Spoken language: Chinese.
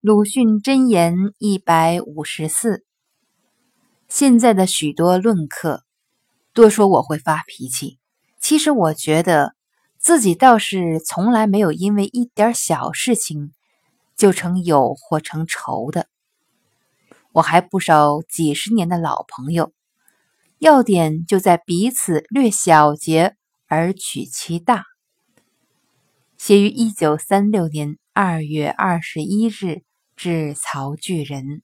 鲁迅箴言一百五十四。现在的许多论客，多说我会发脾气。其实我觉得自己倒是从来没有因为一点小事情就成友或成仇的。我还不少几十年的老朋友，要点就在彼此略小节而取其大。写于一九三六年二月二十一日，致曹巨人。